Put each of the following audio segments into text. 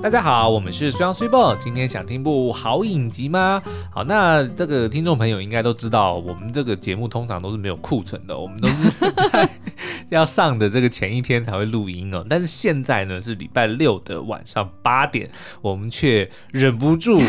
大家好，我们是虽然虽报。今天想听部好影集吗？好，那这个听众朋友应该都知道，我们这个节目通常都是没有库存的，我们都是 在要上的这个前一天才会录音哦。但是现在呢是礼拜六的晚上八点，我们却忍不住。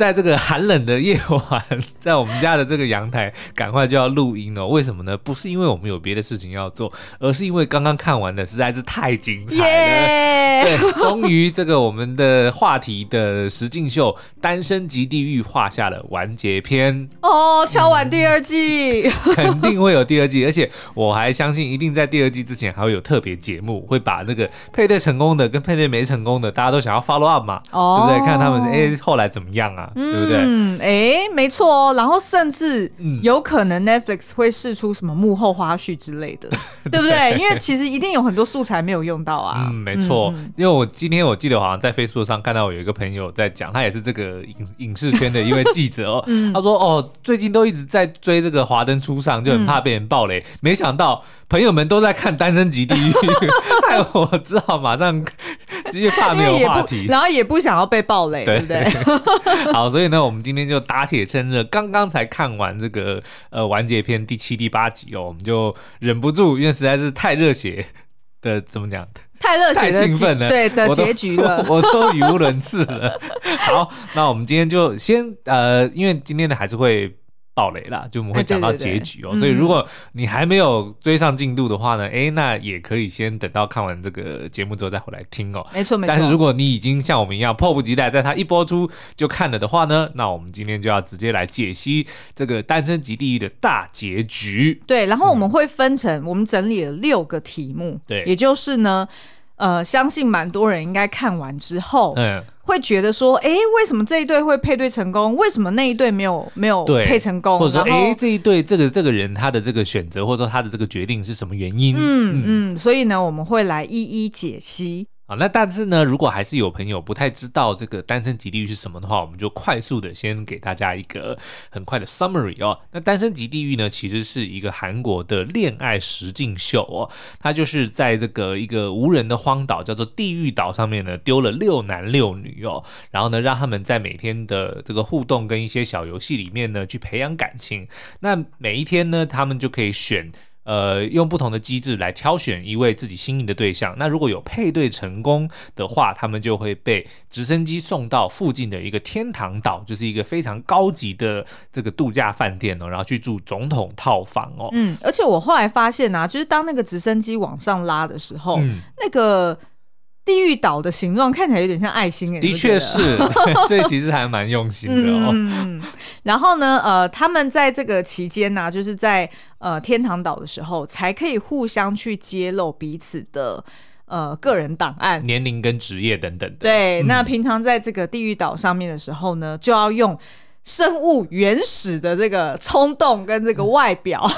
在这个寒冷的夜晚，在我们家的这个阳台，赶快就要录音了。为什么呢？不是因为我们有别的事情要做，而是因为刚刚看完的实在是太精彩了。对，终于这个我们的话题的实境秀《单身即地狱》画下了完结篇哦，敲完第二季，嗯，肯定会有第二季，而且我还相信一定在第二季之前还会有特别节目，会把那个配对成功的跟配对没成功的，大家都想要 follow up 嘛，哦，对不对？看他们哎后来怎么样啊？嗯、对不对？嗯，哎，没错哦。然后甚至有可能 Netflix 会释出什么幕后花絮之类的，对，对不对？因为其实一定有很多素材没有用到啊。嗯，没错。嗯、因为我今天我记得好像在 Facebook 上看到我有一个朋友在讲，他也是这个影影视圈的一位记者哦。嗯、他说哦，最近都一直在追这个《华灯初上》，就很怕被人爆雷。嗯、没想到朋友们都在看《单身即地狱》，害我只好马上。因为怕没有话题，然后也不想要被暴雷，对不对？好，所以呢，我们今天就打铁趁热，刚刚才看完这个呃完结篇第七、第八集哦，我们就忍不住，因为实在是太热血的，怎么讲？太热血、太兴奋了，对的结局了，我都语无伦次了。好，那我们今天就先呃，因为今天的还是会。爆雷啦，就我们会讲到结局哦，所以如果你还没有追上进度的话呢，哎、嗯欸，那也可以先等到看完这个节目之后再回来听哦。没错没错。但是如果你已经像我们一样迫不及待，在它一播出就看了的话呢，那我们今天就要直接来解析这个《单身即地狱》的大结局。对，然后我们会分成，我们整理了六个题目，对、嗯，也就是呢，呃，相信蛮多人应该看完之后，嗯。会觉得说，哎，为什么这一对会配对成功？为什么那一对没有没有配成功？或者说，哎，这一对这个这个人他的这个选择，或者说他的这个决定是什么原因？嗯嗯，所以呢，我们会来一一解析。啊，那但是呢，如果还是有朋友不太知道这个单身即地狱是什么的话，我们就快速的先给大家一个很快的 summary 哦。那单身即地狱呢，其实是一个韩国的恋爱实境秀哦，它就是在这个一个无人的荒岛叫做地狱岛上面呢，丢了六男六女哦，然后呢，让他们在每天的这个互动跟一些小游戏里面呢，去培养感情。那每一天呢，他们就可以选。呃，用不同的机制来挑选一位自己心仪的对象。那如果有配对成功的话，他们就会被直升机送到附近的一个天堂岛，就是一个非常高级的这个度假饭店哦，然后去住总统套房哦。嗯，而且我后来发现啊，就是当那个直升机往上拉的时候，嗯、那个。地狱岛的形状看起来有点像爱心，的确是，所以其实还蛮用心的哦。嗯，然后呢，呃，他们在这个期间呢、啊，就是在呃天堂岛的时候，才可以互相去揭露彼此的呃个人档案、年龄跟职业等等的。对，那平常在这个地狱岛上面的时候呢，就要用生物原始的这个冲动跟这个外表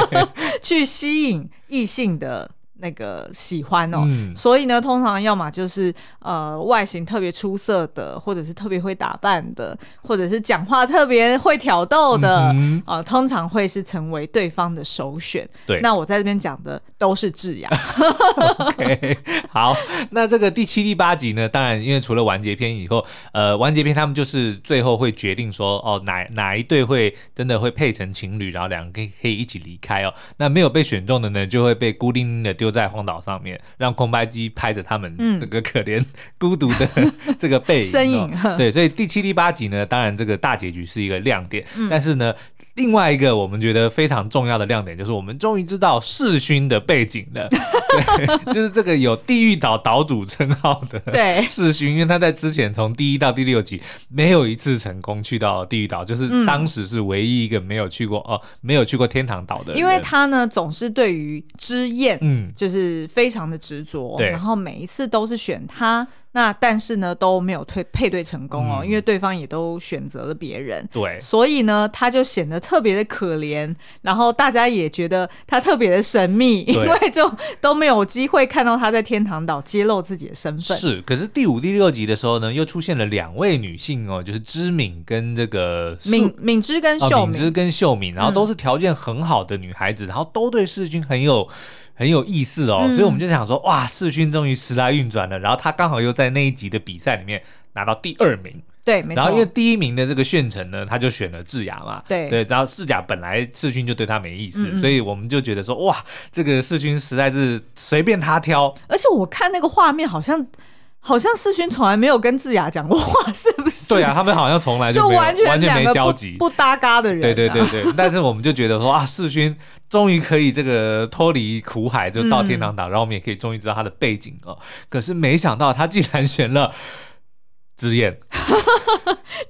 去吸引异性的。那个喜欢哦，嗯、所以呢，通常要么就是呃外形特别出色的，或者是特别会打扮的，或者是讲话特别会挑逗的啊、嗯呃，通常会是成为对方的首选。对，那我在这边讲的都是智雅。OK，好，那这个第七、第八集呢？当然，因为除了完结篇以后，呃，完结篇他们就是最后会决定说，哦，哪哪一对会真的会配成情侣，然后两个可以可以一起离开哦。那没有被选中的呢，就会被孤零零的丢。就在荒岛上面，让空拍机拍着他们这个可怜孤独的 这个背影身影。对，所以第七、第八集呢，当然这个大结局是一个亮点，嗯、但是呢。另外一个我们觉得非常重要的亮点，就是我们终于知道世勋的背景了。对，就是这个有地狱岛岛主称号的对世勋，因为他在之前从第一到第六集没有一次成功去到地狱岛，就是当时是唯一一个没有去过、嗯、哦，没有去过天堂岛的。因为他呢总是对于之艳，嗯，就是非常的执着，对然后每一次都是选他。那但是呢都没有配配对成功哦，嗯、因为对方也都选择了别人，对，所以呢他就显得特别的可怜，然后大家也觉得他特别的神秘，因为就都没有机会看到他在天堂岛揭露自己的身份。是，可是第五、第六集的时候呢，又出现了两位女性哦，就是知敏跟这个敏敏之跟秀敏，敏之跟秀敏，然后都是条件很好的女孩子，嗯、然后都对世君很有。很有意思哦。嗯、所以我们就想说，哇，世勋终于时来运转了。然后他刚好又在那一集的比赛里面拿到第二名。对，没错。然后因为第一名的这个炫辰呢，他就选了智雅嘛。对对。然后智雅本来世勋就对他没意思，嗯嗯，所以我们就觉得说，哇，这个世勋实在是随便他挑。而且我看那个画面，好像好像世勋从来没有跟智雅讲过话，是不是？对啊，他们好像从来就，就完全完全没交集，不搭嘎的人，啊。对对对对。但是我们就觉得说啊，世勋终于可以这个脱离苦海，就到天堂岛，嗯、然后我们也可以终于知道他的背景哦。可是没想到他竟然选了。之燕，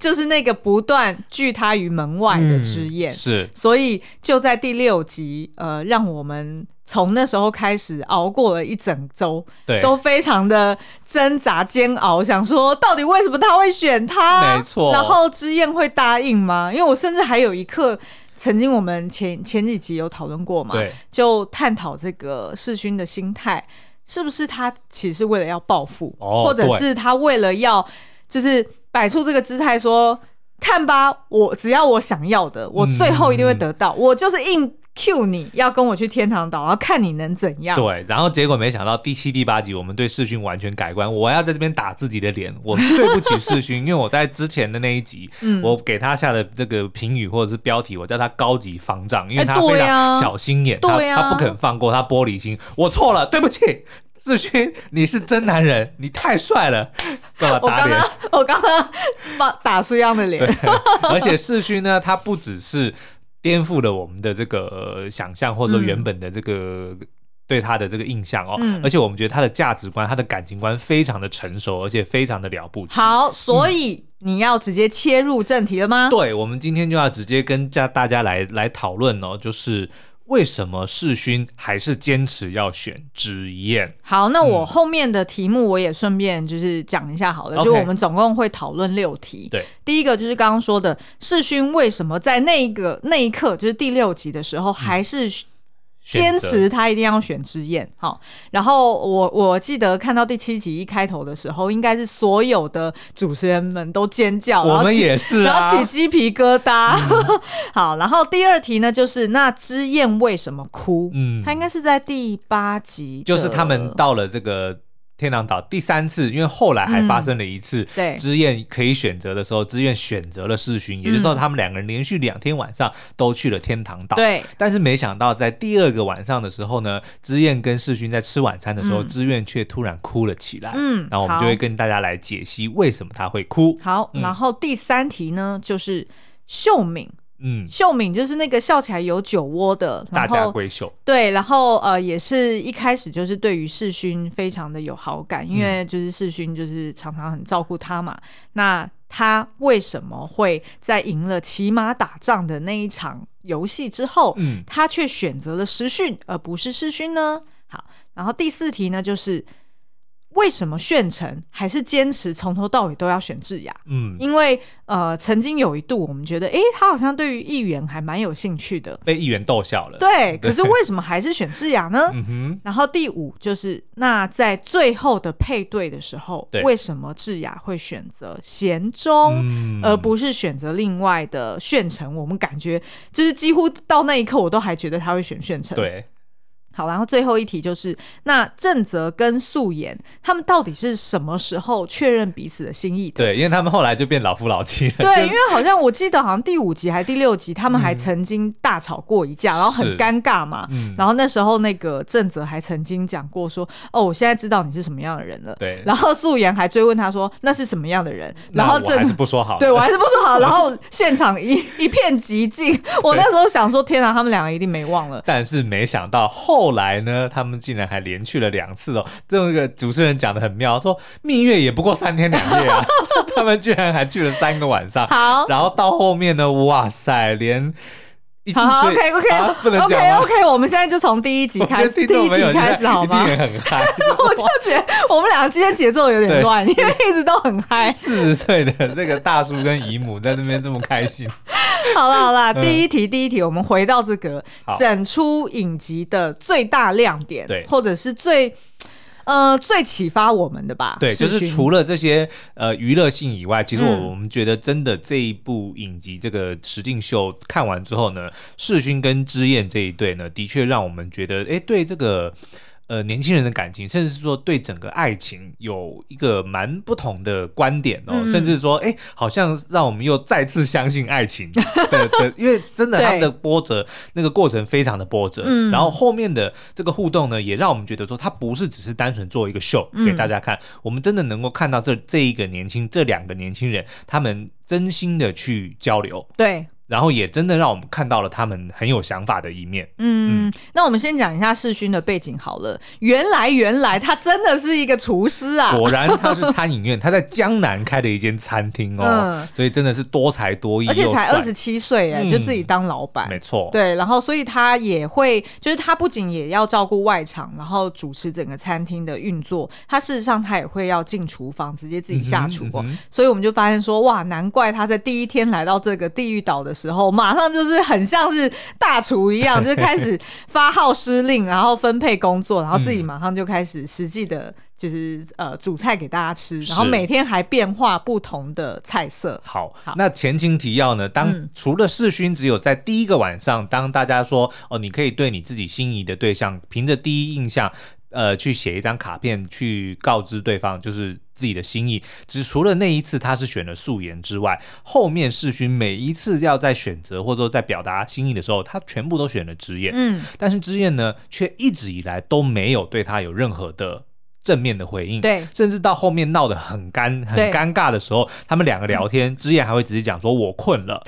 就是那个不断拒他于门外的之燕，嗯，是，所以就在第六集，呃，让我们从那时候开始熬过了一整周，对，都非常的挣扎煎熬，想说到底为什么他会选他？没错，然后之燕会答应吗？因为我甚至还有一刻，曾经我们前前几集有讨论过嘛，对，就探讨这个世勋的心态，是不是他其实是为了要报复，哦，或者是他为了要。就是摆出这个姿态说，看吧，我只要我想要的，我最后一定会得到。嗯、我就是硬 Q 你要跟我去天堂岛，然后看你能怎样。对，然后结果没想到第七、第八集，我们对世勋完全改观。我要在这边打自己的脸，我对不起世勋，因为我在之前的那一集，嗯、我给他下的这个评语或者是标题，我叫他高级方丈，因为他非常小心眼，欸对啊、他他不肯放过他玻璃心。我错了，对不起。世勋，你是真男人，你太帅了。我刚刚我刚刚打打一样的脸。而且世勋呢，他不只是颠覆了我们的这个想象，或者说原本的这个对他的这个印象哦，嗯、而且我们觉得他的价值观、他的感情观非常的成熟，而且非常的了不起。好，所以你要直接切入正题了吗？嗯、对，我们今天就要直接跟家大家来来讨论哦，就是。为什么世勋还是坚持要选之燕？好，那我后面的题目我也顺便就是讲一下好了，嗯、就我们总共会讨论六题。对，第一个就是刚刚说的世勋为什么在那一个那一刻，就是第六集的时候还是、嗯。坚持他一定要选之燕，好，然后我我记得看到第七集一开头的时候，应该是所有的主持人们都尖叫，我们也是、啊，然后起鸡皮疙瘩。嗯、好，然后第二题呢，就是那之燕为什么哭？嗯，他应该是在第八集，就是他们到了这个。天堂岛第三次，因为后来还发生了一次，对，知燕可以选择的时候，知燕选择了世勋，也就是说，他们两个人连续两天晚上都去了天堂岛。对，但是没想到在第二个晚上的时候呢，知燕跟世勋在吃晚餐的时候，知燕却突然哭了起来。嗯，然后我们就会跟大家来解析为什么他会哭。好，然后第三题呢，就是秀敏。嗯，秀敏就是那个笑起来有酒窝的大家闺秀，对，然后呃，也是一开始就是对于世勋非常的有好感，因为就是世勋就是常常很照顾他嘛。嗯、那他为什么会在赢了骑马打仗的那一场游戏之后，嗯，他却选择了实训而不是世勋呢？好，然后第四题呢，就是。为什么炫成还是坚持从头到尾都要选智雅？嗯，因为呃，曾经有一度我们觉得，哎，他好像对于议员还蛮有兴趣的，被议员逗笑了。对，可是为什么还是选智雅呢？嗯哼。然后第五就是，那在最后的配对的时候，对为什么智雅会选择贤忠，嗯、而不是选择另外的炫成？我们感觉就是几乎到那一刻，我都还觉得他会选炫成。对。好，然后最后一题就是，那正则跟素颜他们到底是什么时候确认彼此的心意的？对，因为他们后来就变老夫老妻了。对，因为好像我记得好像第五集还是第六集，他们还曾经大吵过一架，嗯、然后很尴尬嘛。嗯。然后那时候那个正则还曾经讲过说：“哦，我现在知道你是什么样的人了。”对。然后素颜还追问他说：“那是什么样的人？”然后正则还是不说好。对，我还是不说好。然后现场一一片寂静。我那时候想说：“天哪，他们两个一定没忘了。”但是没想到后。后来呢，他们竟然还连去了两次哦！这个主持人讲的很妙，说蜜月也不过三天两夜啊，他们居然还去了三个晚上。好，然后到后面呢，哇塞，连。好，好，OK OK、啊、OK OK，我们现在就从第一集开始，第一集开始好吗？很嗨，我就觉得我们两个今天节奏有点乱，因为一直都很嗨。四十岁的那个大叔跟姨母在那边这么开心。好了好了，第一题第一题，我们回到这个整出影集的最大亮点，对，或者是最。呃最启发我们的吧。对，就是除了这些呃娱乐性以外，其实我、嗯、我们觉得真的这一部影集这个实境秀看完之后呢，世勋跟之燕这一对呢，的确让我们觉得，哎，对这个。呃，年轻人的感情，甚至是说对整个爱情有一个蛮不同的观点哦，嗯、甚至说，哎，好像让我们又再次相信爱情。对对，因为真的他的波折，那个过程非常的波折。嗯，然后后面的这个互动呢，也让我们觉得说，它不是只是单纯做一个秀给大家看，嗯、我们真的能够看到这这一个年轻这两个年轻人，他们真心的去交流。对。然后也真的让我们看到了他们很有想法的一面。嗯，嗯，那我们先讲一下世勋的背景好了。原来，原来他真的是一个厨师啊！果然他是餐饮院，他在江南开了一间餐厅哦，嗯、所以真的是多才多艺，而且才二十七岁哎，就自己当老板。嗯、没错，对，然后所以他也会，就是他不仅也要照顾外场，然后主持整个餐厅的运作，他事实上他也会要进厨房，直接自己下厨。所以我们就发现说，哇，难怪他在第一天来到这个地狱岛的时候，马上就是很像是大厨一样，就开始发号施令，然后分配工作，然后自己马上就开始实际的，就是呃煮菜给大家吃，然后每天还变化不同的菜色。好，好，那前情提要呢？当、嗯、除了世勋只有在第一个晚上，当大家说哦，你可以对你自己心仪的对象，凭着第一印象。呃，去写一张卡片去告知对方，就是自己的心意。只除了那一次他是选了素颜之外，后面世勋每一次要在选择或者说在表达心意的时候，他全部都选了之燕。嗯，但是之燕呢，却一直以来都没有对他有任何的正面的回应。对，甚至到后面闹得很干很尴尬的时候，他们两个聊天，之燕还会直接讲说：“我困了。”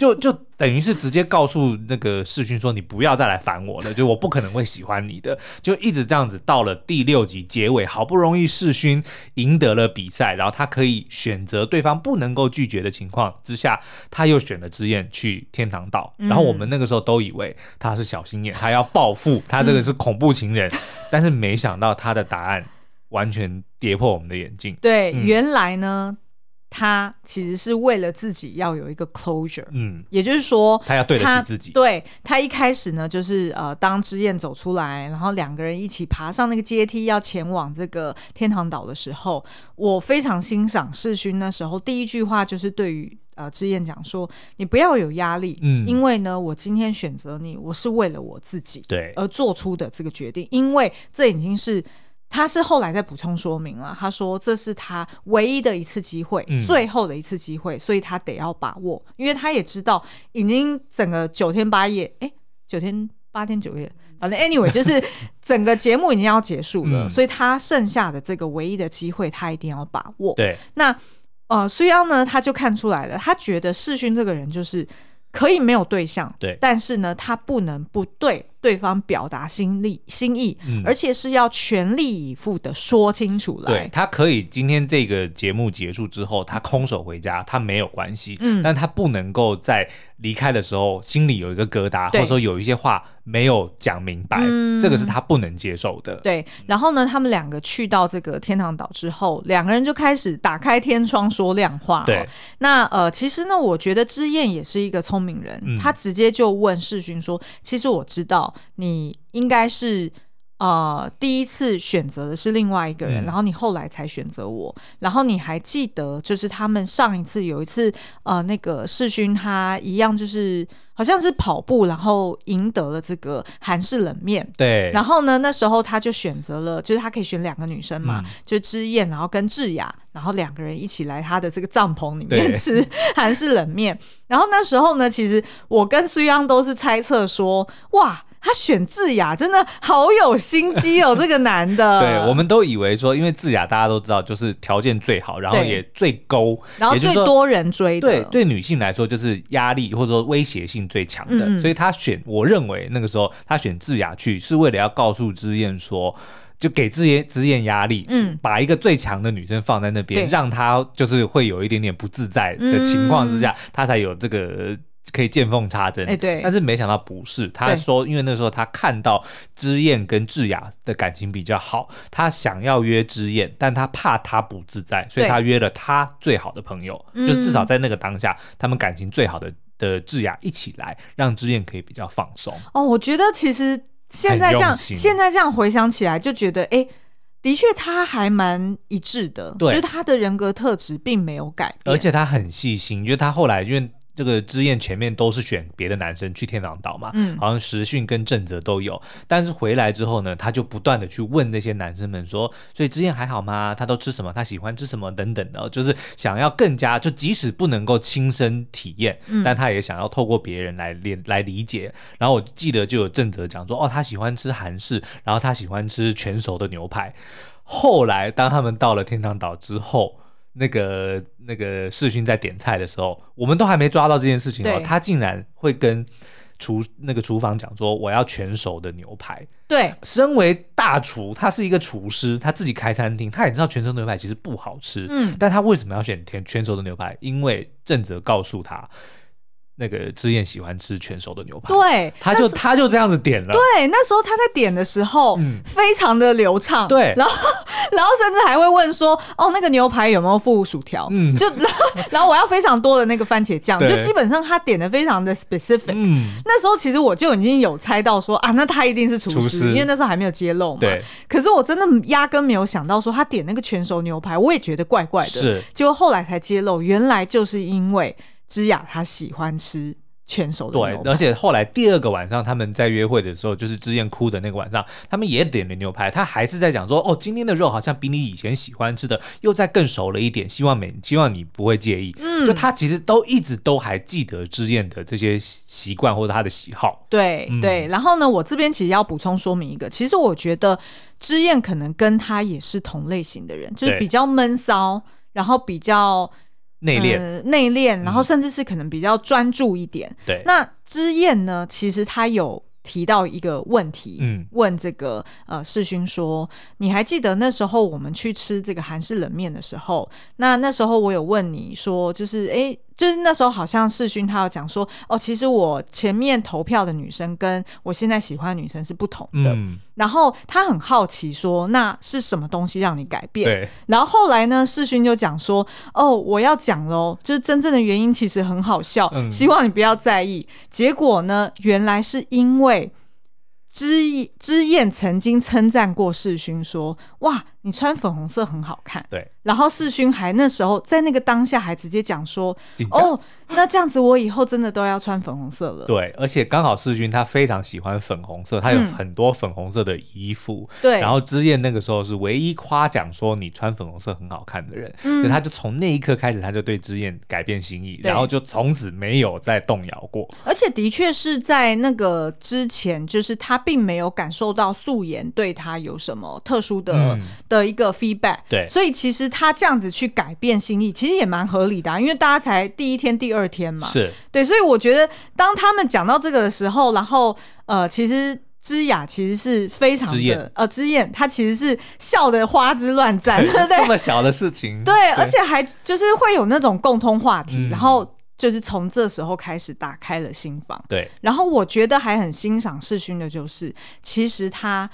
就就等于是直接告诉那个世勋说，你不要再来烦我了，就我不可能会喜欢你的，就一直这样子到了第六集结尾，好不容易世勋赢得了比赛，然后他可以选择对方不能够拒绝的情况之下，他又选了之燕去天堂岛，然后我们那个时候都以为他是小心眼，他要报复，他这个是恐怖情人，但是没想到他的答案完全跌破我们的眼镜。对，嗯、原来呢。他其实是为了自己要有一个 closure，嗯，也就是说，他要对得起自己。对，他一开始呢，就是呃，当之燕走出来，然后两个人一起爬上那个阶梯，要前往这个天堂岛的时候，我非常欣赏世勋那时候第一句话就是对于呃之燕讲说：“你不要有压力，嗯，因为呢，我今天选择你，我是为了我自己，对，而做出的这个决定，因为这已经是。”他是后来再补充说明了，他说这是他唯一的一次机会，嗯、最后的一次机会，所以他得要把握，因为他也知道已经整个九天八夜，哎，九天八天九夜，反正 anyway 就是整个节目已经要结束了，嗯、所以他剩下的这个唯一的机会，他一定要把握。对，那呃，虽然呢，他就看出来了，他觉得世勋这个人就是可以没有对象，对，但是呢，他不能不对。对方表达心力心意，嗯、而且是要全力以赴的说清楚来。对，他可以今天这个节目结束之后，他空手回家，他没有关系。嗯，但他不能够在离开的时候心里有一个疙瘩，或者说有一些话没有讲明白，嗯、这个是他不能接受的。对，然后呢，他们两个去到这个天堂岛之后，两个人就开始打开天窗说亮话。对，那呃，其实呢，我觉得之燕也是一个聪明人，嗯、他直接就问世勋说：“其实我知道。”你应该是呃第一次选择的是另外一个人，嗯、然后你后来才选择我，然后你还记得就是他们上一次有一次呃那个世勋他一样就是好像是跑步，然后赢得了这个韩式冷面，对，然后呢那时候他就选择了就是他可以选两个女生嘛，嗯、就之燕然后跟智雅，然后两个人一起来他的这个帐篷里面吃韩式冷面，然后那时候呢其实我跟苏央都是猜测说哇。他选智雅真的好有心机哦，这个男的。对，我们都以为说，因为智雅大家都知道，就是条件最好，然后也最勾，然后最多人追的。对，对女性来说就是压力或者说威胁性最强的，嗯、所以他选，我认为那个时候他选智雅去，是为了要告诉之燕说，就给之燕之燕压力，嗯，把一个最强的女生放在那边，对让她就是会有一点点不自在的情况之下，嗯、才有这个。可以见缝插针，哎，对，但是没想到不是。他说，因为那时候他看到知燕跟智雅的感情比较好，他想要约知燕，但他怕他不自在，所以他约了他最好的朋友，就至少在那个当下，嗯、他们感情最好的的智雅一起来，让知燕可以比较放松。哦，我觉得其实现在这样，现在这样回想起来，就觉得哎。的确他还蛮一致的，就是他的人格特质并没有改变，而且他很细心，因为他后来因为。这个之燕前面都是选别的男生去天堂岛嘛，嗯，好像时训跟正则都有，但是回来之后呢，他就不断的去问那些男生们说，所以之燕还好吗？他都吃什么？他喜欢吃什么？等等的，就是想要更加，就即使不能够亲身体验，嗯，但他也想要透过别人来理来理解。然后我记得就有正则讲说，哦，他喜欢吃韩式，然后他喜欢吃全熟的牛排。后来当他们到了天堂岛之后。那个那个世勋在点菜的时候，我们都还没抓到这件事情哦，他竟然会跟厨那个厨房讲说，我要全熟的牛排。对，身为大厨，他是一个厨师，他自己开餐厅，他也知道全熟牛排其实不好吃，嗯，但他为什么要选全全熟的牛排？因为正则告诉他。那个之燕喜欢吃全熟的牛排，对，他就他就这样子点了。对，那时候他在点的时候，嗯，非常的流畅。对，然后然后甚至还会问说，哦，那个牛排有没有附薯条？嗯，就 然后然后我要非常多的那个番茄酱，就基本上他点的非常的 specific。嗯，那时候其实我就已经有猜到说啊，那他一定是厨师，厨师，因为那时候还没有揭露嘛。对。可是我真的压根没有想到说他点那个全熟牛排，我也觉得怪怪的。是。结果后来才揭露，原来就是因为。芝雅她喜欢吃全熟的牛排，对，而且后来第二个晚上他们在约会的时候，就是之燕哭的那个晚上，他们也点了牛排，他还是在讲说，哦，今天的肉好像比你以前喜欢吃的又再更熟了一点，希望每希望你不会介意。嗯，就他其实都一直都还记得之燕的这些习惯或者他的喜好。对、嗯、对，然后呢，我这边其实要补充说明一个，其实我觉得之燕可能跟他也是同类型的人，就是比较闷骚，然后比较。内敛，内敛，然后甚至是可能比较专注一点。对，那之燕呢？其实他有提到一个问题，嗯，问这个呃世勋说：“你还记得那时候我们去吃这个韩式冷面的时候？那那时候我有问你说，就是哎。”就是那时候，好像世勋他有讲说，哦，其实我前面投票的女生跟我现在喜欢的女生是不同的。嗯、然后他很好奇说，那是什么东西让你改变？然后后来呢，世勋就讲说，哦，我要讲喽，就是真正的原因其实很好笑，嗯、希望你不要在意。结果呢，原来是因为之之燕曾经称赞过世勋说，哇。你穿粉红色很好看，对。然后世勋还那时候在那个当下还直接讲说：“哦，那这样子我以后真的都要穿粉红色了。”对，而且刚好世勋他非常喜欢粉红色，他有很多粉红色的衣服。对、嗯。然后之燕那个时候是唯一夸奖说你穿粉红色很好看的人，嗯，他就从那一刻开始他就对之燕改变心意，然后就从此没有再动摇过。而且的确是在那个之前，就是他并没有感受到素颜对他有什么特殊的。嗯的一个 feedback，对，所以其实他这样子去改变心意，其实也蛮合理的啊，因为大家才第一天、第二天嘛，是。对，所以我觉得当他们讲到这个的时候，然后呃，其实芝雅其实是非常的呃，之燕她其实是笑得花枝乱颤，对 不对？这么小的事情，对，对，而且还就是会有那种共通话题，嗯、然后就是从这时候开始打开了心房，对。然后我觉得还很欣赏世勋的就是，其实他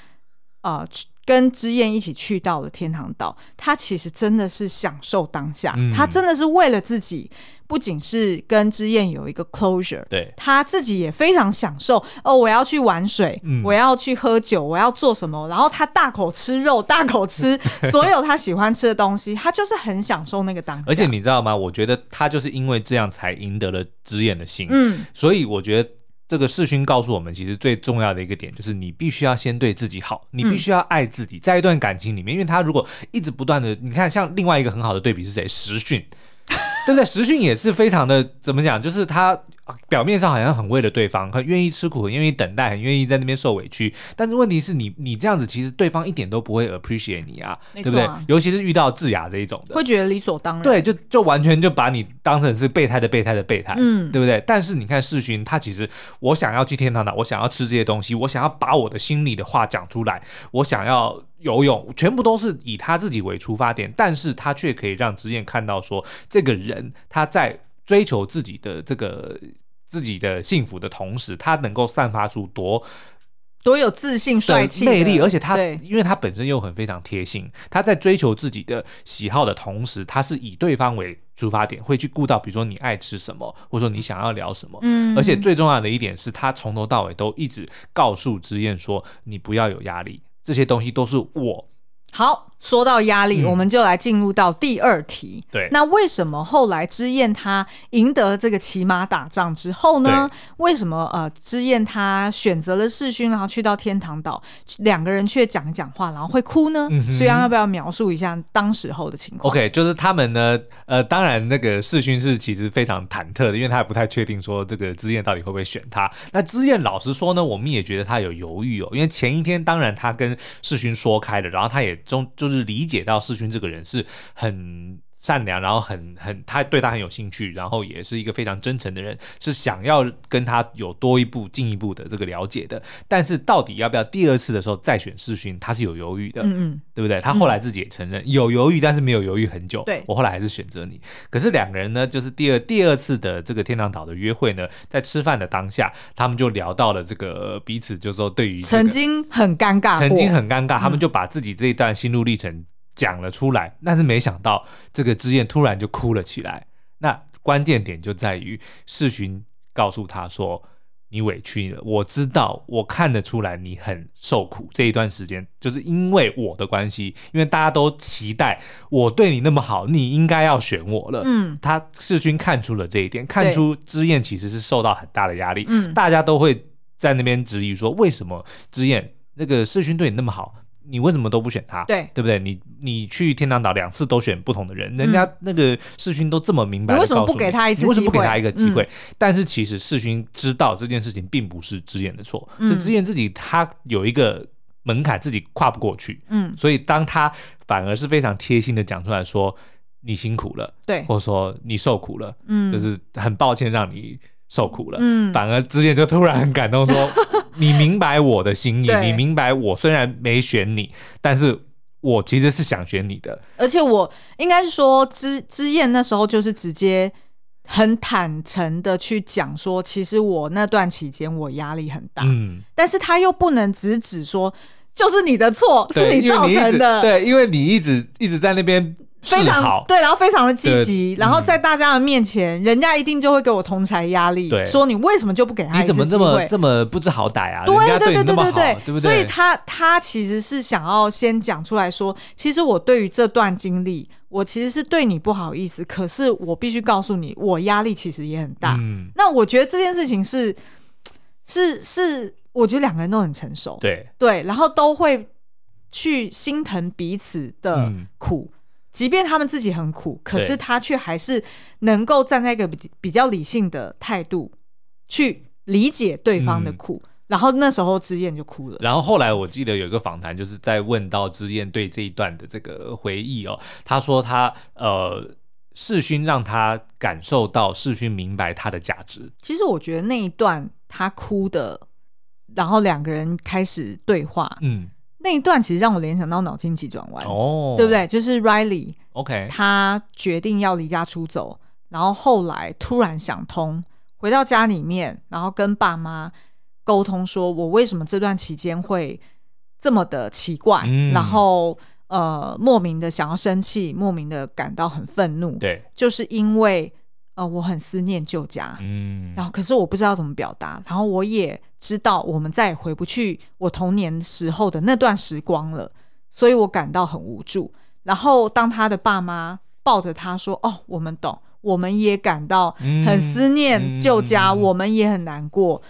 呃。跟之燕一起去到了天堂岛，他其实真的是享受当下，嗯、他真的是为了自己，不仅是跟之燕有一个 closure，对，他自己也非常享受。哦，我要去玩水，嗯、我要去喝酒，我要做什么？然后他大口吃肉，大口吃 所有他喜欢吃的东西，他就是很享受那个当下。而且你知道吗？我觉得他就是因为这样才赢得了之燕的心。嗯，所以我觉得。这个世勋告诉我们，其实最重要的一个点就是，你必须要先对自己好，你必须要爱自己。在一段感情里面，因为他如果一直不断的，你看，像另外一个很好的对比是谁？时训，对不对？时训也是非常的，怎么讲？就是他。表面上好像很为了对方，很愿意吃苦，很愿意等待，很愿意在那边受委屈。但是问题是你，你这样子其实对方一点都不会 appreciate 你啊，啊对不对？尤其是遇到智雅这一种的，会觉得理所当然。对，就就完全就把你当成是备胎的备胎的备胎，嗯，对不对？但是你看世勋，他其实我想要去天堂岛，我想要吃这些东西，我想要把我的心里的话讲出来，我想要游泳，全部都是以他自己为出发点，但是他却可以让之燕看到说，这个人他在。追求自己的这个自己的幸福的同时，他能够散发出多多有自信、帅气、魅力，而且他因为他本身又很非常贴心，他在追求自己的喜好的同时，他是以对方为出发点，会去顾到，比如说你爱吃什么，或者说你想要聊什么。嗯，而且最重要的一点是他从头到尾都一直告诉之燕说：“你不要有压力，这些东西都是我。”好，说到压力，嗯、我们就来进入到第二题。对，那为什么后来知燕他赢得这个骑马打仗之后呢？为什么呃知燕他选择了世勋，然后去到天堂岛，两个人却讲讲话，然后会哭呢？嗯、所以要不要描述一下当时候的情况？OK，就是他们呢，呃，当然那个世勋是其实非常忐忑的，因为他也不太确定说这个知燕到底会不会选他。那知燕老实说呢，我们也觉得他有犹豫哦，因为前一天当然他跟世勋说开了，然后他也。中就是理解到世勋这个人是很善良，然后很很他对他很有兴趣，然后也是一个非常真诚的人，是想要跟他有多一步进一步的这个了解的。但是到底要不要第二次的时候再选世勋，他是有犹豫的，嗯嗯，对不对？他后来自己也承认、嗯、有犹豫，但是没有犹豫很久。对，我后来还是选择你。可是两个人呢，就是第二第二次的这个天堂岛的约会呢，在吃饭的当下，他们就聊到了这个彼此，就是说对于、这个、曾经很尴尬，曾经很尴尬，他们就把自己这一段心路历程。讲了出来，但是没想到这个知燕突然就哭了起来。那关键点就在于世勋告诉他说：“你委屈了，我知道，我看得出来你很受苦。这一段时间就是因为我的关系，因为大家都期待我对你那么好，你应该要选我了。”嗯，他世勋看出了这一点，看出知燕其实是受到很大的压力。嗯，大家都会在那边质疑说：“为什么知燕那个世勋对你那么好？”你为什么都不选他？对，对不对？你你去天堂岛两次都选不同的人，嗯、人家那个世勋都这么明白，你为什么不给他一次机会？为什么不给他一个机会？嗯、但是其实世勋知道这件事情并不是之燕的错，嗯、是之燕自己他有一个门槛自己跨不过去。嗯，所以当他反而是非常贴心的讲出来说：“你辛苦了，对，或者说你受苦了，嗯，就是很抱歉让你受苦了。”嗯，反而之燕就突然很感动说。你明白我的心意，你明白我虽然没选你，但是我其实是想选你的。而且我应该是说，之之燕那时候就是直接很坦诚的去讲说，其实我那段期间我压力很大，嗯，但是他又不能直指说就是你的错，是你造成的，对，因为你一直一直在那边。非常对，然后非常的积极，然后在大家的面前，人家一定就会给我同侪压力，说你为什么就不给他？你怎么这么这么不知好歹啊？对对对对对对，对不对？所以他他其实是想要先讲出来说，其实我对于这段经历，我其实是对你不好意思，可是我必须告诉你，我压力其实也很大。嗯那我觉得这件事情是是是，我觉得两个人都很成熟，对对，然后都会去心疼彼此的苦。即便他们自己很苦，可是他却还是能够站在一个比比较理性的态度去理解对方的苦，嗯、然后那时候之燕就哭了。然后后来我记得有一个访谈，就是在问到之燕对这一段的这个回忆哦，他说他呃世勋让他感受到世勋明白他的价值。其实我觉得那一段他哭的，然后两个人开始对话，嗯。那一段其实让我联想到脑筋急转弯，哦，对不对？就是 Riley，OK，他决定要离家出走，然后后来突然想通，回到家里面，然后跟爸妈沟通，说我为什么这段期间会这么的奇怪，嗯、然后呃，莫名的想要生气，莫名的感到很愤怒，对，就是因为。呃，我很思念旧家，嗯，然后可是我不知道怎么表达，然后我也知道我们再也回不去我童年时候的那段时光了，所以我感到很无助。然后当他的爸妈抱着他说：“哦，我们懂，我们也感到很思念旧家，嗯嗯、我们也很难过。”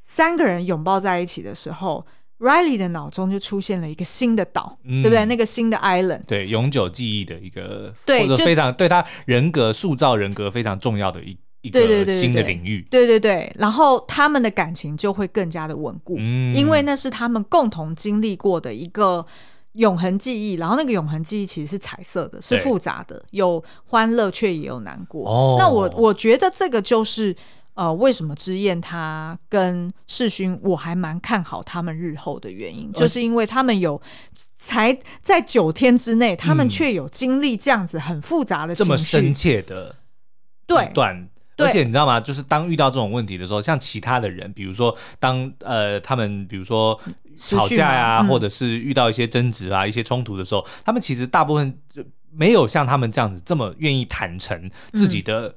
三个人拥抱在一起的时候。Riley 的脑中就出现了一个新的岛，嗯、对不对？那个新的 island，对，永久记忆的一个，对，或者非常对他人格塑造人格非常重要的一一个新的领域。对对对，然后他们的感情就会更加的稳固，嗯、因为那是他们共同经历过的一个永恒记忆。然后那个永恒记忆其实是彩色的，是复杂的，有欢乐却也有难过。哦、那我我觉得这个就是。呃，为什么之燕他跟世勋，我还蛮看好他们日后的原因，就是因为他们有才在九天之内，他们却有经历这样子很复杂的、这么深切的对段，而且你知道吗？就是当遇到这种问题的时候，像其他的人，比如说当呃他们比如说吵架呀，或者是遇到一些争执啊、一些冲突的时候，他们其实大部分就没有像他们这样子这么愿意坦诚自己的。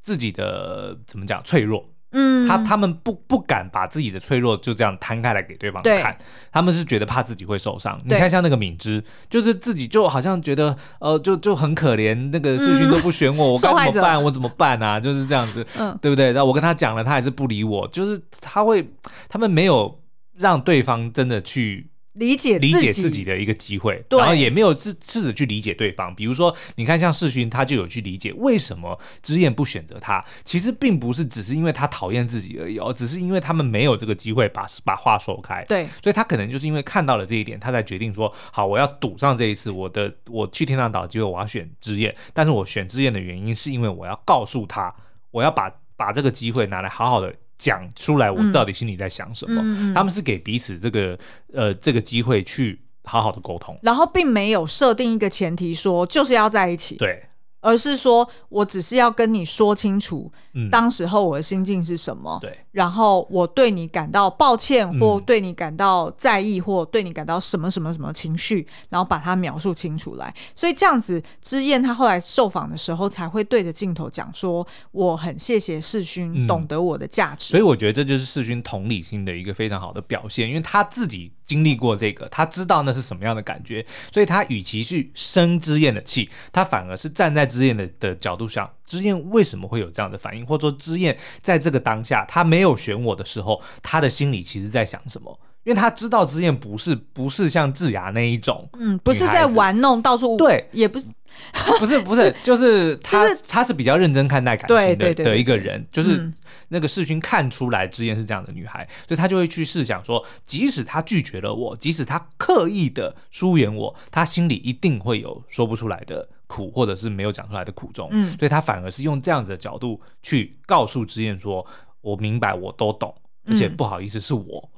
自己的怎么讲脆弱？嗯，他他们不不敢把自己的脆弱就这样摊开来给对方看，他们是觉得怕自己会受伤。你看，像那个敏芝，就是自己就好像觉得呃，就就很可怜，那个世勋都不选我，嗯、我该怎么办？我怎么办啊？就是这样子，嗯，对不对？然后我跟他讲了，他还是不理我，就是他会，他们没有让对方真的去。理解理解自己的一个机会，然后也没有自试着去理解对方。比如说，你看像世勋，他就有去理解为什么之燕不选择他。其实并不是只是因为他讨厌自己而已哦，只是因为他们没有这个机会把把话说开。对，所以他可能就是因为看到了这一点，他才决定说：好，我要赌上这一次，我的我去天堂岛的机会，我要选之燕。但是我选之燕的原因是因为我要告诉他，我要把把这个机会拿来好好的。讲出来，我到底心里在想什么？嗯嗯、他们是给彼此这个呃这个机会去好好的沟通，然后并没有设定一个前提说就是要在一起。对。而是说，我只是要跟你说清楚，当时候我的心境是什么。对，然后我对你感到抱歉，或对你感到在意，或对你感到什么什么什么情绪，然后把它描述清楚来。所以这样子，之燕他后来受访的时候，才会对着镜头讲说：“我很谢谢世勋懂得我的价值。”所以我觉得这就是世勋同理心的一个非常好的表现，因为他自己经历过这个，他知道那是什么样的感觉，所以他与其去生之燕的气，他反而是站在。之燕的的角度上，之燕为什么会有这样的反应？或者说，之燕在这个当下，他没有选我的时候，他的心里其实在想什么？因为他知道之燕不是不是像智雅那一种，嗯，不是在玩弄，到处对，也不是，不是不是，就是他他是比较认真看待感情的的一个人，就是那个世勋看出来之燕是这样的女孩，所以他就会去试想说，即使他拒绝了我，即使他刻意的疏远我，他心里一定会有说不出来的。苦，或者是没有讲出来的苦衷，嗯，所以他反而是用这样子的角度去告诉之燕说：“我明白，我都懂，而且不好意思，是我，嗯、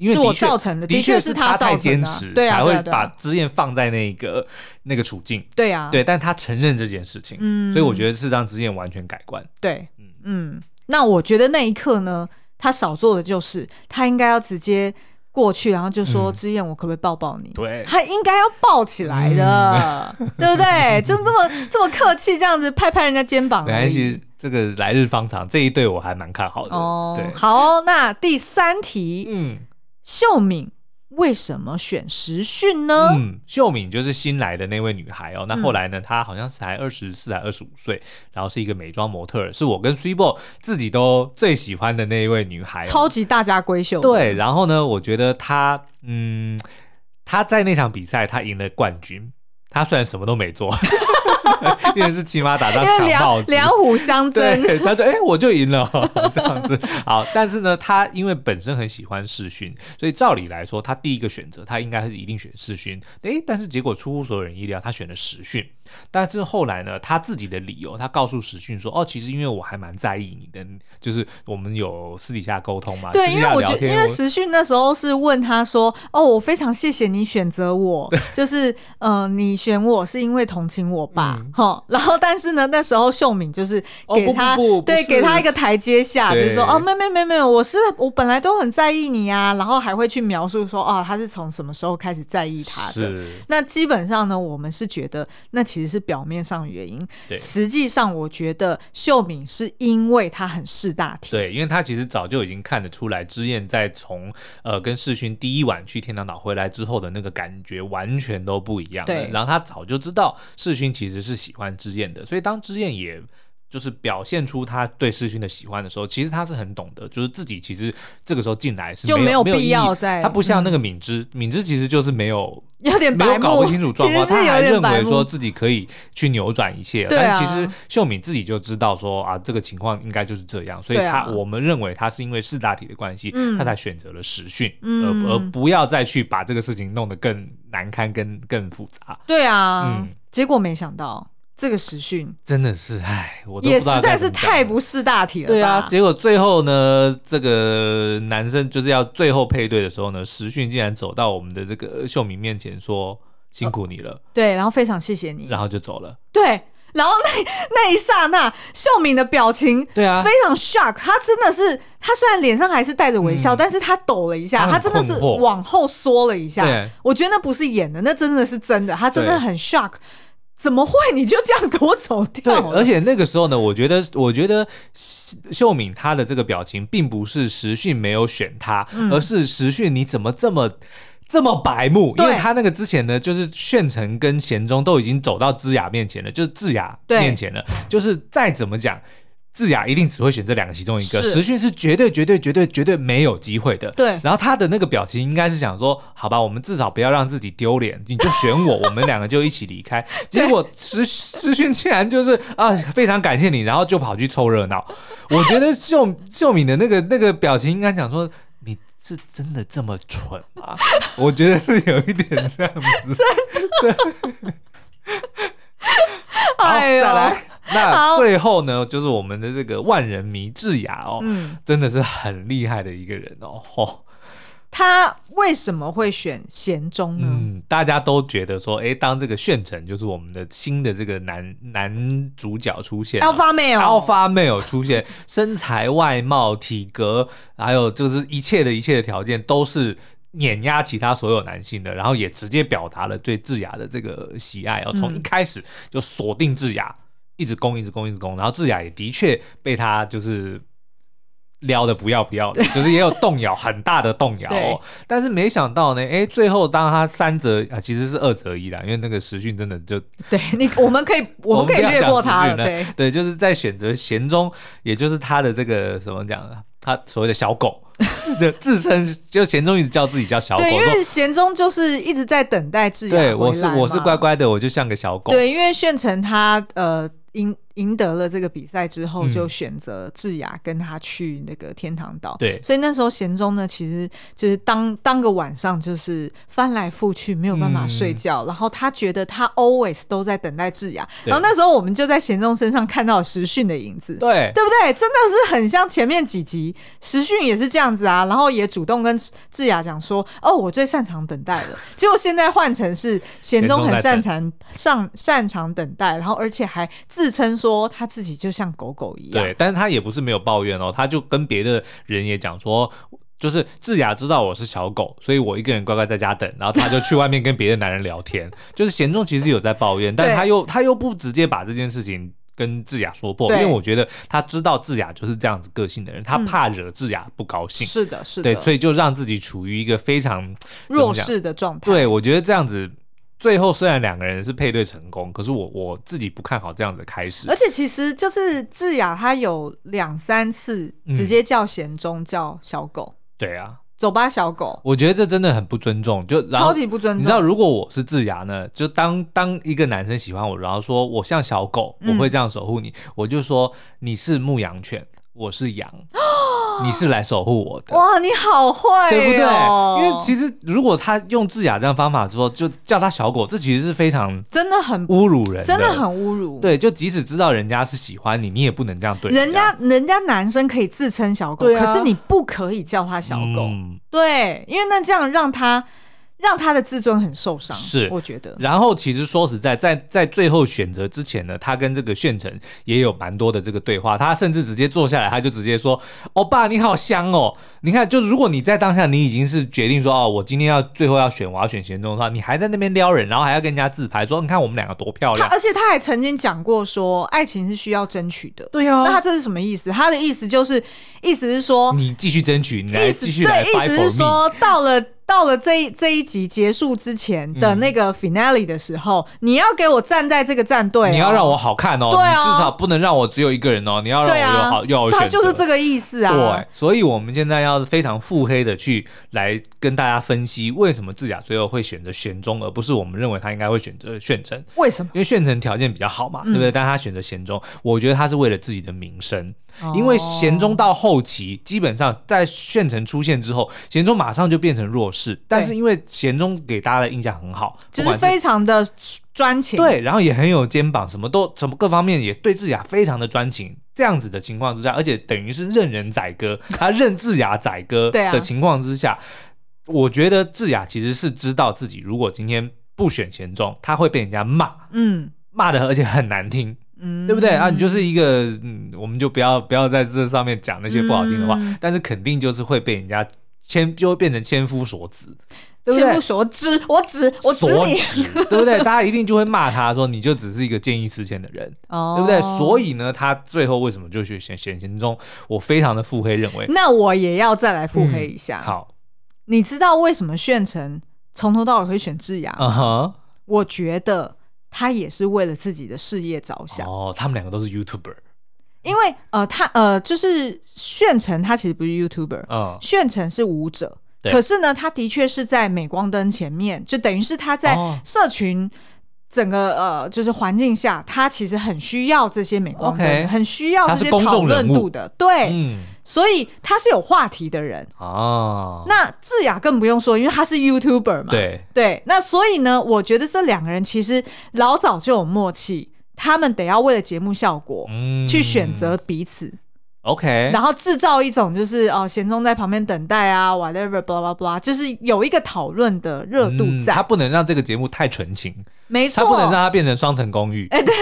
因为的确是我造成的，的确是他太坚持，才会把之燕放在那个那个处境，对啊，对，但他承认这件事情，嗯，所以我觉得是让之燕完全改观，对，嗯嗯，那我觉得那一刻呢，他少做的就是他应该要直接。过去，然后就说：“之燕，我可不可以抱抱你？”对，他应该要抱起来的，嗯、对不对？就这么这么客气，这样子拍拍人家肩膀。没关系，这个来日方长，这一对我还蛮看好的。哦，对，好，那第三题，嗯，秀敏。为什么选时训呢？嗯，秀敏就是新来的那位女孩哦。那后来呢，她好像是才二十四还二十五岁，然后是一个美妆模特，是我跟 Cibo 自己都最喜欢的那一位女孩，超级大家闺秀。对，然后呢，我觉得她，嗯，她在那场比赛她赢了冠军，她虽然什么都没做。因为是骑马打仗抢帽子，两虎相争。对，他说：“哎、欸，我就赢了。”这样子好，但是呢，他因为本身很喜欢世勋，所以照理来说，他第一个选择他应该是一定选世勋。哎、欸，但是结果出乎所有人意料，他选了时训。但是后来呢，他自己的理由，他告诉时训说：“哦，其实因为我还蛮在意你的，就是我们有私底下沟通嘛。”对，因为我觉得，因为时训那时候是问他说：“哦，我非常谢谢你选择我，对就是嗯、呃，你选我是因为同情我吧？哈、嗯。然后，但是呢，那时候秀敏就是给他、对，给他一个台阶下，就是说：哦，没没没没有，我是我本来都很在意你啊。然后还会去描述说：哦，他是从什么时候开始在意他的？是那基本上呢，我们是觉得那其实。”是表面上的原因，对，实际上我觉得秀敏是因为他很识大体，对，因为他其实早就已经看得出来，之燕在从呃跟世勋第一晚去天堂岛回来之后的那个感觉完全都不一样，对，然后他早就知道世勋其实是是喜欢之燕的，所以当之燕也。就是表现出他对世勋的喜欢的时候，其实他是很懂得，就是自己其实这个时候进来是没有就没有必要在，他不像那个敏之，嗯、敏之其实就是没有 有点没有搞不清楚状况，他还认为说自己可以去扭转一切，但其实秀敏自己就知道说啊，这个情况应该就是这样，所以他、啊、我们认为他是因为四大体的关系，嗯、他才选择了时训，嗯、而而不要再去把这个事情弄得更难堪、更更复杂。对啊，嗯、结果没想到。这个时训真的是，哎，我都也实在是太不识大体了。对啊，结果最后呢，这个男生就是要最后配对的时候呢，时训竟然走到我们的这个秀敏面前说：“辛苦你了。哦”对，然后非常谢谢你，然后就走了。对，然后那那一刹那，秀敏的表情，对啊，非常 shock。他真的是，他虽然脸上还是带着微笑，嗯、但是他抖了一下，他，他真的是往后缩了一下。对我觉得那不是演的，那真的是真的，他真的很 shock。怎么会？你就这样给我走掉？对，而且那个时候呢，我觉得，我觉得秀敏她的这个表情，并不是时讯没有选她，嗯、而是时讯你怎么这么这么白目？因为他那个之前呢，就是炫成跟贤忠都已经走到智雅面前了，就是智雅面前了，就是再怎么讲。智雅一定只会选这两个其中一个，时训是绝对绝对绝对绝对没有机会的。对，然后他的那个表情应该是想说，好吧，我们至少不要让自己丢脸，你就选我，我们两个就一起离开。结果时时训竟然就是啊，非常感谢你，然后就跑去凑热闹。我觉得秀秀敏的那个那个表情应该讲说，你是真的这么蠢吗？我觉得是有一点这样子。真的。对。好，再来。那最后呢，就是我们的这个万人迷智雅哦，嗯，真的是很厉害的一个人哦。哦，他为什么会选贤忠呢？嗯，大家都觉得说，哎，当这个炫成就是我们的新的这个男男主角出现，Alpha Male，Alpha Male 出现，身材、外貌、体格，还有就是一切的一切的条件都是碾压其他所有男性的，然后也直接表达了对智雅的这个喜爱哦，从一开始就锁定智雅。一直攻，一直攻，一直攻，然后智雅也的确被他就是撩的不要不要的，就是也有动摇，很大的动摇。对但是没想到呢，哎，最后当他三折啊，其实是二折一啦，因为那个时训真的就对你，我们可以 我们可以略过他了，对对，就是在选择贤忠，也就是他的这个怎么讲呢？他所谓的小狗，就自称就贤忠一直叫自己叫小狗，对，因为贤忠就是一直在等待智雅。对，我是我是乖乖的，我就像个小狗。对，因为炫成他呃。赢赢得了这个比赛之后，就选择智雅跟他去那个天堂岛。对，所以那时候贤忠呢，其实就是当当个晚上就是翻来覆去没有办法睡觉，嗯、然后他觉得他 always 都在等待智雅。然后那时候我们就在贤忠身上看到了时训的影子，对，对不对？真的是很像前面几集时训也是这样子啊，然后也主动跟智雅讲说：“哦，我最擅长等待了。”结果现在换成是贤忠很擅长上擅长等待，然后而且还自称说。说他自己就像狗狗一样，对，但是他也不是没有抱怨哦，他就跟别的人也讲说，就是智雅知道我是小狗，所以我一个人乖乖在家等，然后他就去外面跟别的男人聊天。就是贤仲其实有在抱怨，但他又他又不直接把这件事情跟智雅说破，因为我觉得他知道智雅就是这样子个性的人，他怕惹智雅不高兴，是的，是的，对，所以就让自己处于一个非常弱势的状态。对，我觉得这样子。最后虽然两个人是配对成功，可是我我自己不看好这样的开始。而且其实就是智雅，她有两三次直接叫贤忠叫小狗。嗯、对啊，走吧小狗。我觉得这真的很不尊重，就超级不尊重。你知道，如果我是智雅呢，就当当一个男生喜欢我，然后说我像小狗，我会这样守护你，嗯、我就说你是牧羊犬，我是羊。你是来守护我的哇！你好会、哦，对不对？因为其实如果他用智雅这样方法说，就叫他小狗，这其实是非常真的很侮辱人，真的很侮辱。对，就即使知道人家是喜欢你，你也不能这样对人家。人家男生可以自称小狗，啊、可是你不可以叫他小狗。嗯、对，因为那这样让他。让他的自尊很受伤，是我觉得。然后其实说实在，在在最后选择之前呢，他跟这个炫成也有蛮多的这个对话。他甚至直接坐下来，他就直接说：“欧巴，你好香哦！你看，就如果你在当下你已经是决定说哦，我今天要最后要选，我要选贤忠的话，你还在那边撩人，然后还要跟人家自拍，说你看我们两个多漂亮。”而且他还曾经讲过说，爱情是需要争取的。对啊，那他这是什么意思？他的意思就是，意思是说你继续争取，你来继续来意思是说到了。到了这一这一集结束之前的那个 finale 的时候，嗯、你要给我站在这个战队、哦，你要让我好看哦，对啊、你至少不能让我只有一个人哦，你要让我有好，要有选择。他就是这个意思啊。对，所以我们现在要非常腹黑的去来跟大家分析，为什么智雅最后会选择玄宗，而不是我们认为他应该会选择炫成？为什么？因为炫成条件比较好嘛，嗯、对不对？但他选择贤忠，我觉得他是为了自己的名声。因为贤忠到后期，基本上在炫城出现之后，贤忠马上就变成弱势。但是因为贤忠给大家的印象很好，就是非常的专情，对，然后也很有肩膀，什么都什么各方面也对智雅非常的专情。这样子的情况之下，而且等于是任人宰割，他任智雅宰割 的情况之下，我觉得智雅其实是知道自己如果今天不选贤忠，他会被人家骂，嗯，骂的而且很难听。嗯，对不对啊？你就是一个，嗯，我们就不要不要在这上面讲那些不好听的话，嗯、但是肯定就是会被人家千，就会变成千夫所指。对不对？切我指我指我指你，对不对？大家一定就会骂他说，你就只是一个见异思迁的人，哦、对不对？所以呢，他最后为什么就去选选贤中？我非常的腹黑，认为那我也要再来腹黑一下。嗯、好，你知道为什么炫成从头到尾会选智雅吗？嗯哼，我觉得他也是为了自己的事业着想。哦，他们两个都是 YouTuber。因为呃，他呃，就是炫成，他其实不是 YouTuber，哦，炫成是舞者，可是呢，他的确是在镁光灯前面，就等于是他在社群整个呃，就是环境下，他其实很需要这些镁光灯，okay, 很需要这些讨论度的，对，嗯，所以他是有话题的人。哦。那智雅更不用说，因为他是 YouTuber 嘛，对。对，那所以呢，我觉得这两个人其实老早就有默契。他们得要为了节目效果，嗯，去选择彼此，OK，然后制造一种就是哦，贤忠在旁边等待啊，whatever，blah blah blah，就是有一个讨论的热度在。嗯、他不能让这个节目太纯情，没错，他不能让它变成双层公寓。哎、欸，对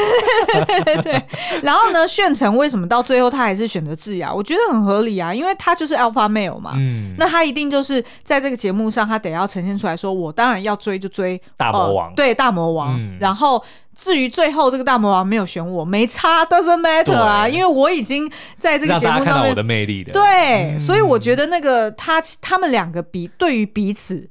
对对对对。然后呢，炫成为什么到最后他还是选择智雅？我觉得很合理啊，因为他就是 alpha male 嘛，嗯，那他一定就是在这个节目上，他得要呈现出来说，我当然要追就追大魔王，呃、对大魔王，嗯、然后。至于最后这个大魔王没有选我，没差，doesn't matter 啊，因为我已经在这个节目上面看到我的魅力的。对，嗯、所以我觉得那个他他们两个比对于彼此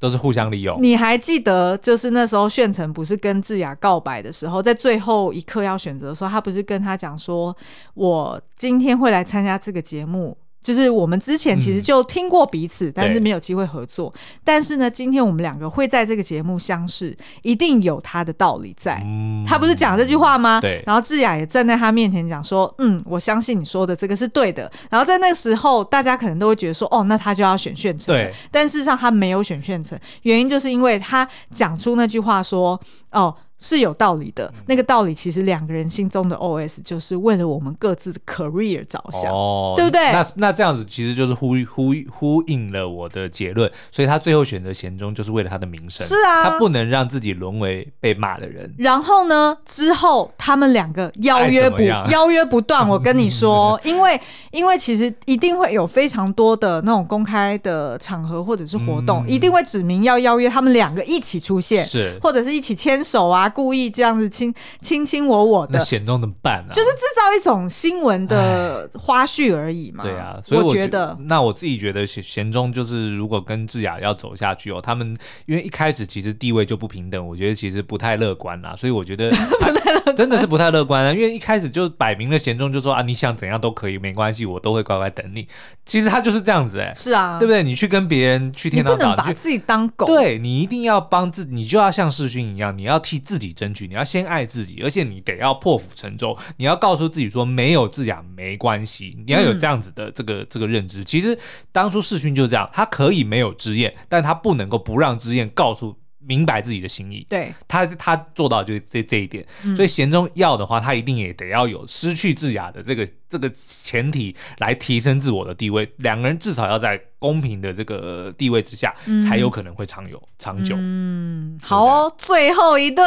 都是互相利用。你还记得，就是那时候炫成不是跟智雅告白的时候，在最后一刻要选择的时候，他不是跟他讲说，我今天会来参加这个节目。就是我们之前其实就听过彼此，嗯、但是没有机会合作。但是呢，今天我们两个会在这个节目相识，一定有他的道理在。嗯、他不是讲这句话吗？对。然后智雅也站在他面前讲说：“嗯，我相信你说的这个是对的。”然后在那个时候，大家可能都会觉得说：“哦，那他就要选炫成。”对。但事实上他没有选炫成，原因就是因为他讲出那句话说：“哦。”是有道理的，那个道理其实两个人心中的 OS 就是为了我们各自的 career 着想，哦、对不对？那那这样子其实就是呼呼呼应了我的结论，所以他最后选择贤忠就是为了他的名声，是啊，他不能让自己沦为被骂的人。然后呢，之后他们两个邀约不邀约不断，我跟你说，因为因为其实一定会有非常多的那种公开的场合或者是活动，嗯、一定会指明要邀约他们两个一起出现，是或者是一起牵手啊。故意这样子亲亲亲我我的，那贤忠怎么办呢？就是制造一种新闻的花絮而已嘛。对啊，所以我觉得，那我自己觉得贤贤忠就是如果跟智雅要走下去哦，他们因为一开始其实地位就不平等，我觉得其实不太乐观啦。所以我觉得 真的是不太乐观啊，因为一开始就摆明了贤忠就说啊，你想怎样都可以，没关系，我都会乖乖等你。其实他就是这样子哎、欸，是啊，对不对？你去跟别人去天堂岛，你不能把自己当狗，对，你一定要帮自，你就要像世勋一样，你要替自自己争取，你要先爱自己，而且你得要破釜沉舟，你要告诉自己说没有智雅没关系，你要有这样子的这个、这个认知。其实当初世勋就这样，他可以没有之燕，但他不能够不让之燕告诉。明白自己的心意，对他，他做到就是这这一点。嗯、所以贤忠要的话，他一定也得要有失去智雅的这个这个前提来提升自我的地位。两个人至少要在公平的这个地位之下，嗯、才有可能会长有长久。嗯，好哦，最后一对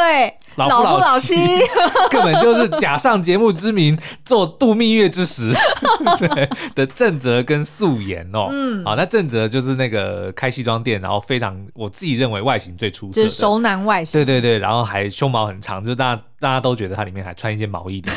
老夫老妻，老夫老妻 根本就是假上节目之名，做度蜜月之时 对的正则跟素颜哦。嗯，好，那正则就是那个开西装店，然后非常我自己认为外形最出。就是熟男外形，对对对，然后还胸毛很长，就大家大家都觉得他里面还穿一件毛衣的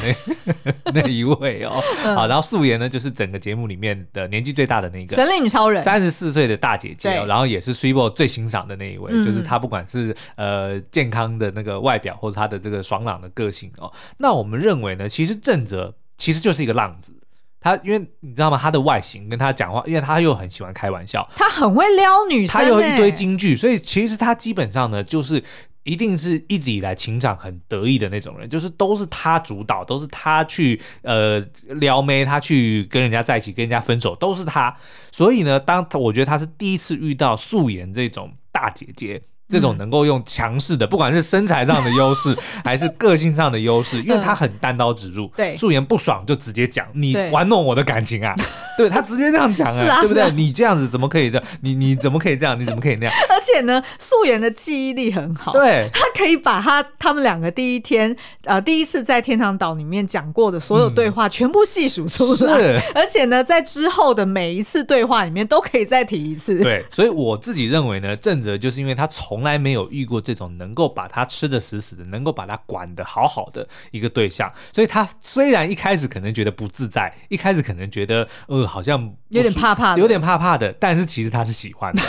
那 那一位哦。嗯、好，然后素颜呢，就是整个节目里面的年纪最大的那个神力女超人，三十四岁的大姐姐哦。然后也是 Super 最欣赏的那一位，嗯、就是她不管是呃健康的那个外表，或者她的这个爽朗的个性哦。那我们认为呢，其实正则其实就是一个浪子。他因为你知道吗？他的外形跟他讲话，因为他又很喜欢开玩笑，他很会撩女生，他有一堆金句，所以其实他基本上呢，就是一定是一直以来情场很得意的那种人，就是都是他主导，都是他去呃撩妹，他去跟人家在一起，跟人家分手，都是他。所以呢，当我觉得他是第一次遇到素颜这种大姐姐。这种能够用强势的，不管是身材上的优势，还是个性上的优势，因为他很单刀直入。对，素颜不爽就直接讲，你玩弄我的感情啊？对，他直接这样讲啊，对不对？你这样子怎么可以的？你你怎么可以这样？你怎么可以那样？而且呢，素颜的记忆力很好，对，他可以把他他们两个第一天呃第一次在天堂岛里面讲过的所有对话全部细数出来，是，而且呢，在之后的每一次对话里面都可以再提一次。对，所以我自己认为呢，正则就是因为他从从来没有遇过这种能够把他吃得死死的，能够把他管得好好的一个对象，所以他虽然一开始可能觉得不自在，一开始可能觉得呃好像有点怕怕，有点怕怕的，但是其实他是喜欢的，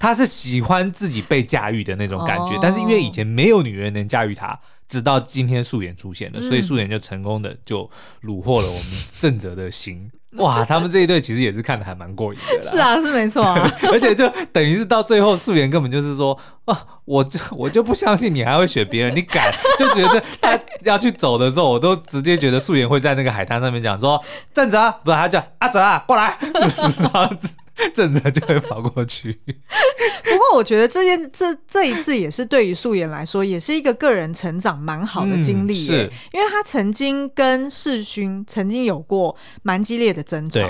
他是喜欢自己被驾驭的那种感觉，但是因为以前没有女人能驾驭他。直到今天素颜出现了，所以素颜就成功的就虏获了我们正则的心。哇，他们这一对其实也是看的还蛮过瘾的啦。是啊，是没错啊。而且就等于是到最后，素颜根本就是说啊，我就我就不相信你还会选别人，你敢？就觉得他要去走的时候，我都直接觉得素颜会在那个海滩上面讲说，正则，不是他叫阿泽啊，过来。正着就会跑过去。不过我觉得这件这这一次也是对于素颜来说，也是一个个人成长蛮好的经历，是因为他曾经跟世勋曾经有过蛮激烈的争吵。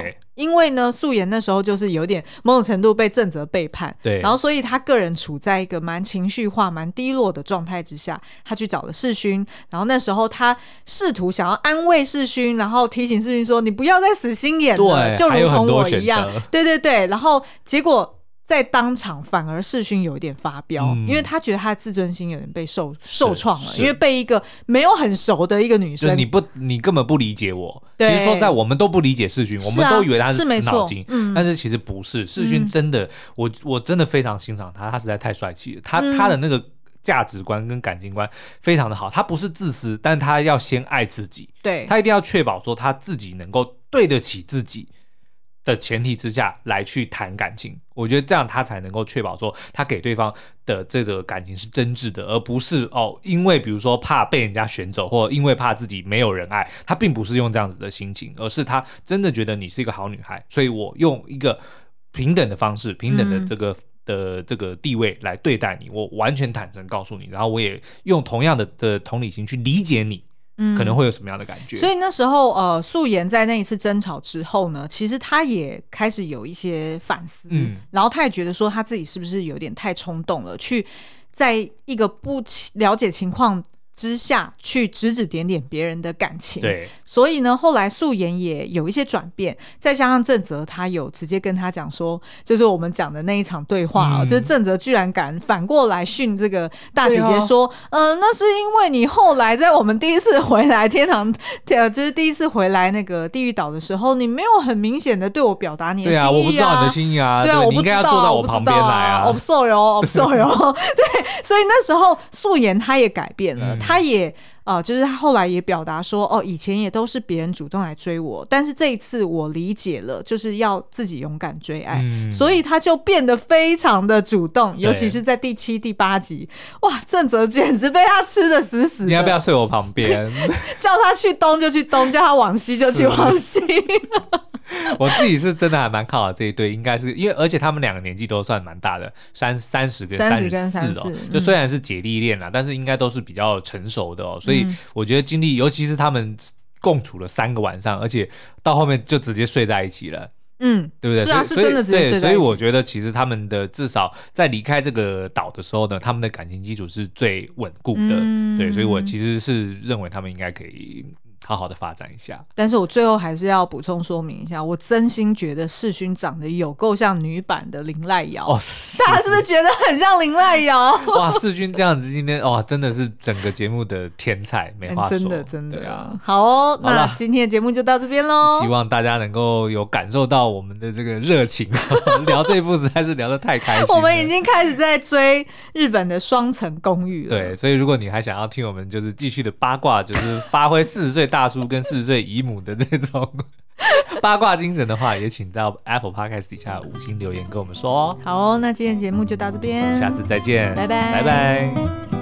因为呢，素颜那时候就是有点某种程度被正则背叛，对，然后所以他个人处在一个蛮情绪化、蛮低落的状态之下，他去找了世勋，然后那时候他试图想要安慰世勋，然后提醒世勋说：“你不要再死心眼了，就如同我一样。”对对对，然后结果。在当场反而世勋有一点发飙，嗯，因为他觉得他的自尊心有点被受受创了，因为被一个没有很熟的一个女生，你不你根本不理解我。其实说在我们都不理解世勋，我们都以为他是死脑筋，嗯，但是其实不是。世勋真的，嗯，我我真的非常欣赏他，他实在太帅气了。他，嗯，他的那个价值观跟感情观非常的好，他不是自私，但他要先爱自己，对，他一定要确保说他自己能够对得起自己。的前提之下来去谈感情，我觉得这样他才能够确保说他给对方的这个感情是真挚的，而不是哦，因为比如说怕被人家选走，或因为怕自己没有人爱，他并不是用这样子的心情，而是他真的觉得你是一个好女孩，所以我用一个平等的方式、平等的这个、嗯、的这个地位来对待你，我完全坦诚告诉你，然后我也用同样的的同理心去理解你。可能会有什么样的感觉？嗯、所以那时候，呃，素颜在那一次争吵之后呢，其实他也开始有一些反思，嗯，然后他也觉得说他自己是不是有点太冲动了，去在一个不了解情况之下去指指点点别人的感情，对，所以呢，后来素颜也有一些转变，再加上正则他有直接跟他讲说，就是我们讲的那一场对话哦、嗯，就是正则居然敢反过来训这个大姐姐说，嗯、哦呃，那是因为你后来在我们第一次回来天堂，呃，就是第一次回来那个地狱岛的时候，你没有很明显的对我表达你的心意啊，对啊，我不知道你的心意啊，对啊，我不知道，坐到我旁边来啊，我不受哟，我不受哟，对，所以那时候素颜他也改变了。嗯他也啊、呃，就是他后来也表达说，哦，以前也都是别人主动来追我，但是这一次我理解了，就是要自己勇敢追爱，嗯、所以他就变得非常的主动，尤其是在第七、第八集，哇，正则简直被他吃的死死的。你要不要睡我旁边？叫他去东就去东，叫他往西就去往西。我自己是真的还蛮看好这一对，应该是因为而且他们两个年纪都算蛮大的，三三十跟三十四哦，就虽然是姐弟恋啦、嗯，但是应该都是比较成熟的哦，所以我觉得经历，尤其是他们共处了三个晚上，而且到后面就直接睡在一起了，嗯，对不对？是啊，是真的直接睡在一起。所以我觉得其实他们的至少在离开这个岛的时候呢，他们的感情基础是最稳固的，嗯、对，所以我其实是认为他们应该可以。好好的发展一下，但是我最后还是要补充说明一下，我真心觉得世勋长得有够像女版的林濑瑶哦，大家是不是觉得很像林濑瑶？哇，世勋这样子今天哇，真的是整个节目的天才，没话说，真的真的啊。好哦，那今天的节目就到这边喽，希望大家能够有感受到我们的这个热情，聊这一部实在是聊得太开心。我们已经开始在追日本的双层公寓了，对，所以如果你还想要听我们就是继续的八卦，就是发挥四十岁。大叔跟四十岁姨母的那种 八卦精神的话，也请到 Apple Podcast 底下五星留言跟我们说哦。好哦，那今天节目就到这边，下次再见，拜拜，拜拜。